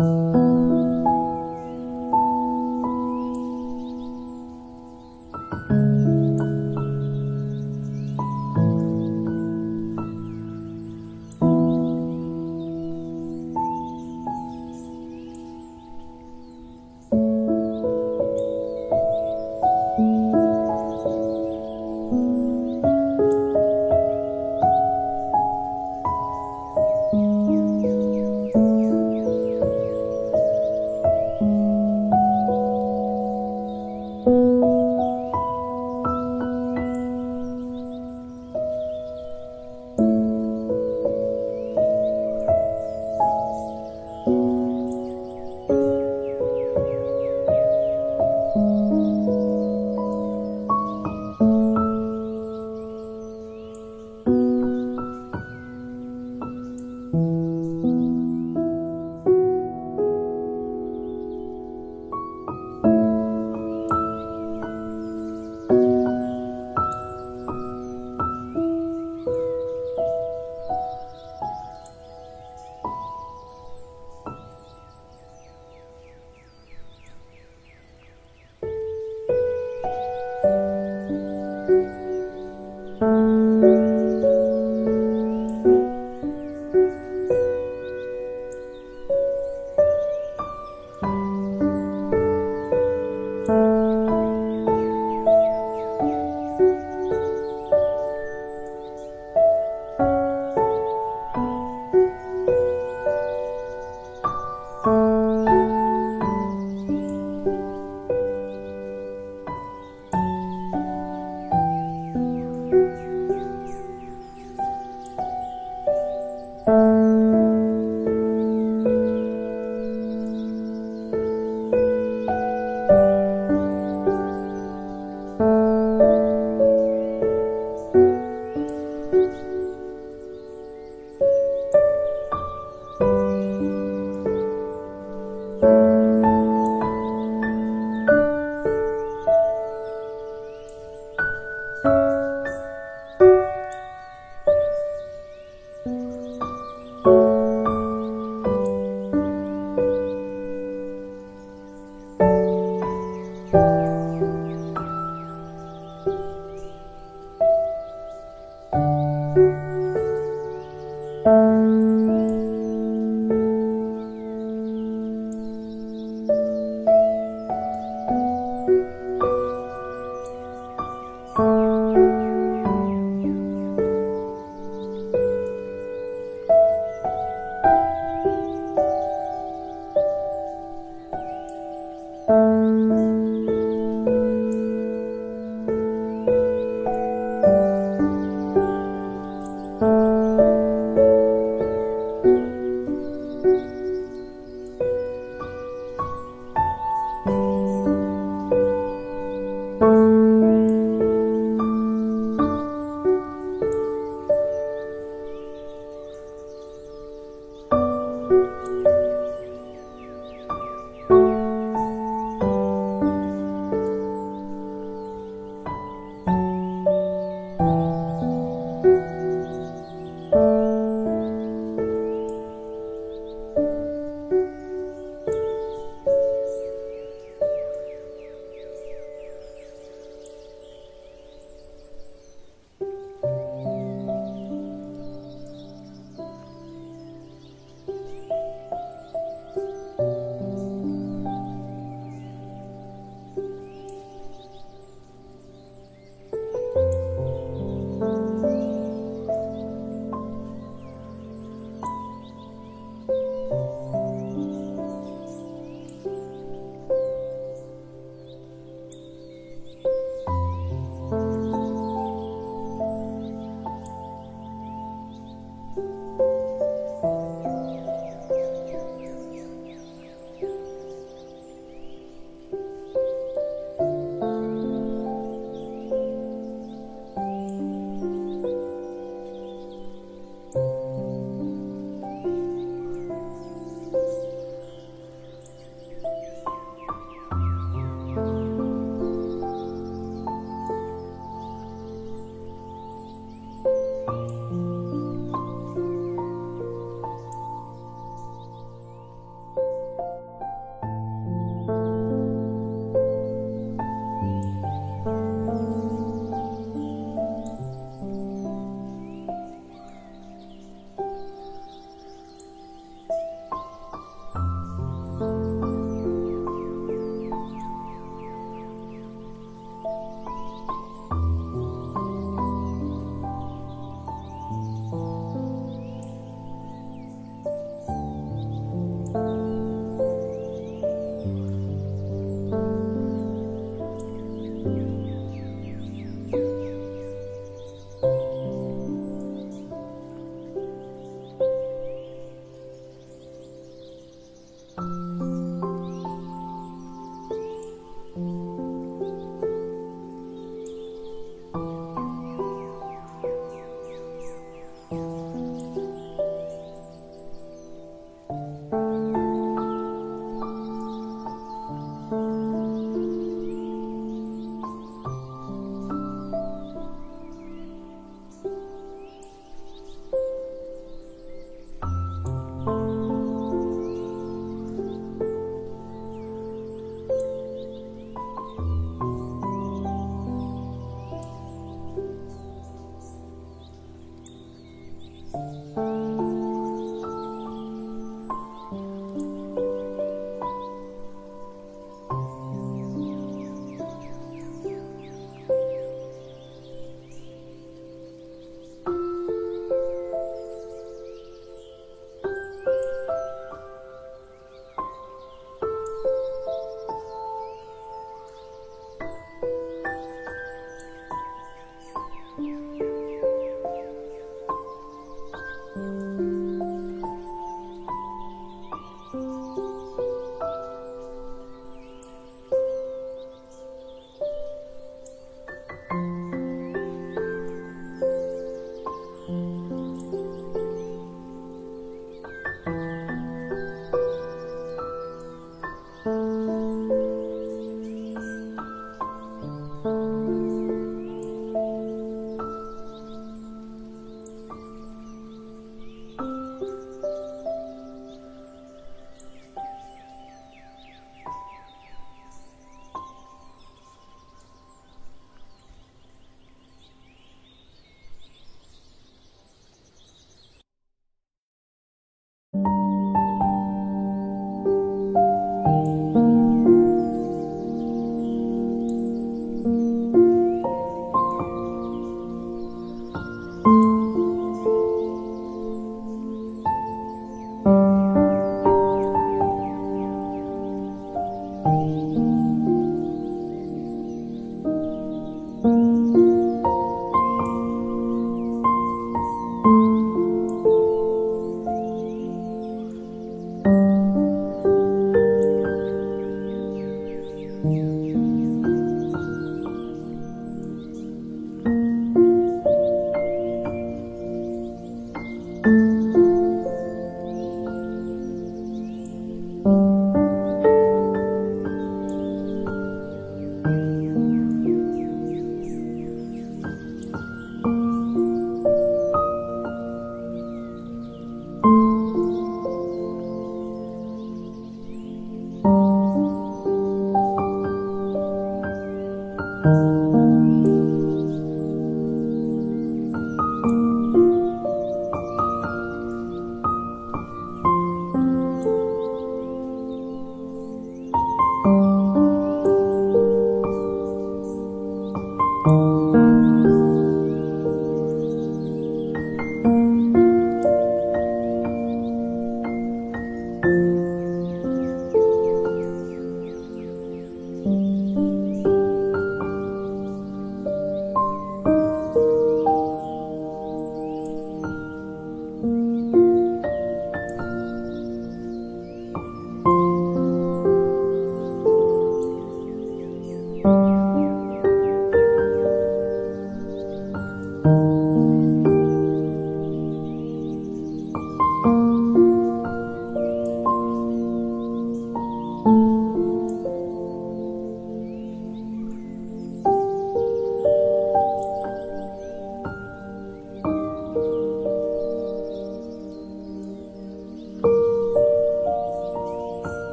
음